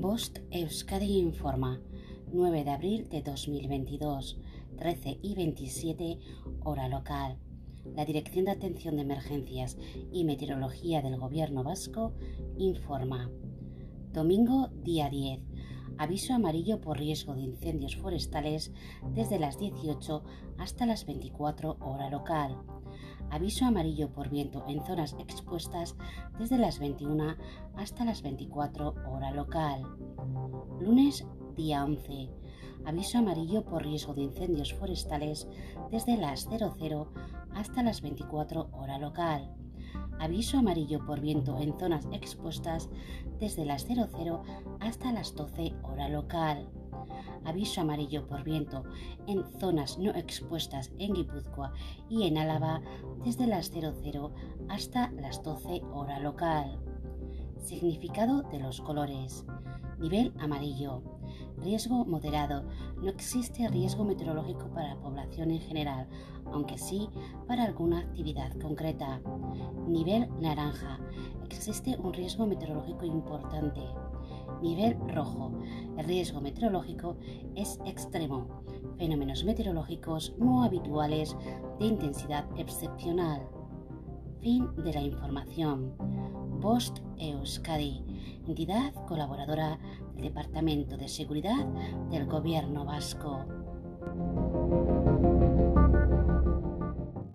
Bost Euskadi informa 9 de abril de 2022, 13 y 27 hora local. La Dirección de Atención de Emergencias y Meteorología del Gobierno Vasco informa. Domingo día 10. Aviso amarillo por riesgo de incendios forestales desde las 18 hasta las 24 hora local. Aviso amarillo por viento en zonas expuestas desde las 21 hasta las 24 hora local. Lunes día 11. Aviso amarillo por riesgo de incendios forestales desde las 00 hasta las 24 hora local. Aviso amarillo por viento en zonas expuestas desde las 00 hasta las 12 hora local. Aviso amarillo por viento en zonas no expuestas en Guipúzcoa y en Álava desde las 00 hasta las 12 hora local. Significado de los colores. Nivel amarillo. Riesgo moderado. No existe riesgo meteorológico para la población en general, aunque sí para alguna actividad concreta. Nivel naranja. Existe un riesgo meteorológico importante. Nivel rojo. El riesgo meteorológico es extremo. Fenómenos meteorológicos no habituales de intensidad excepcional. Fin de la información. Post Euskadi, entidad colaboradora del Departamento de Seguridad del Gobierno Vasco.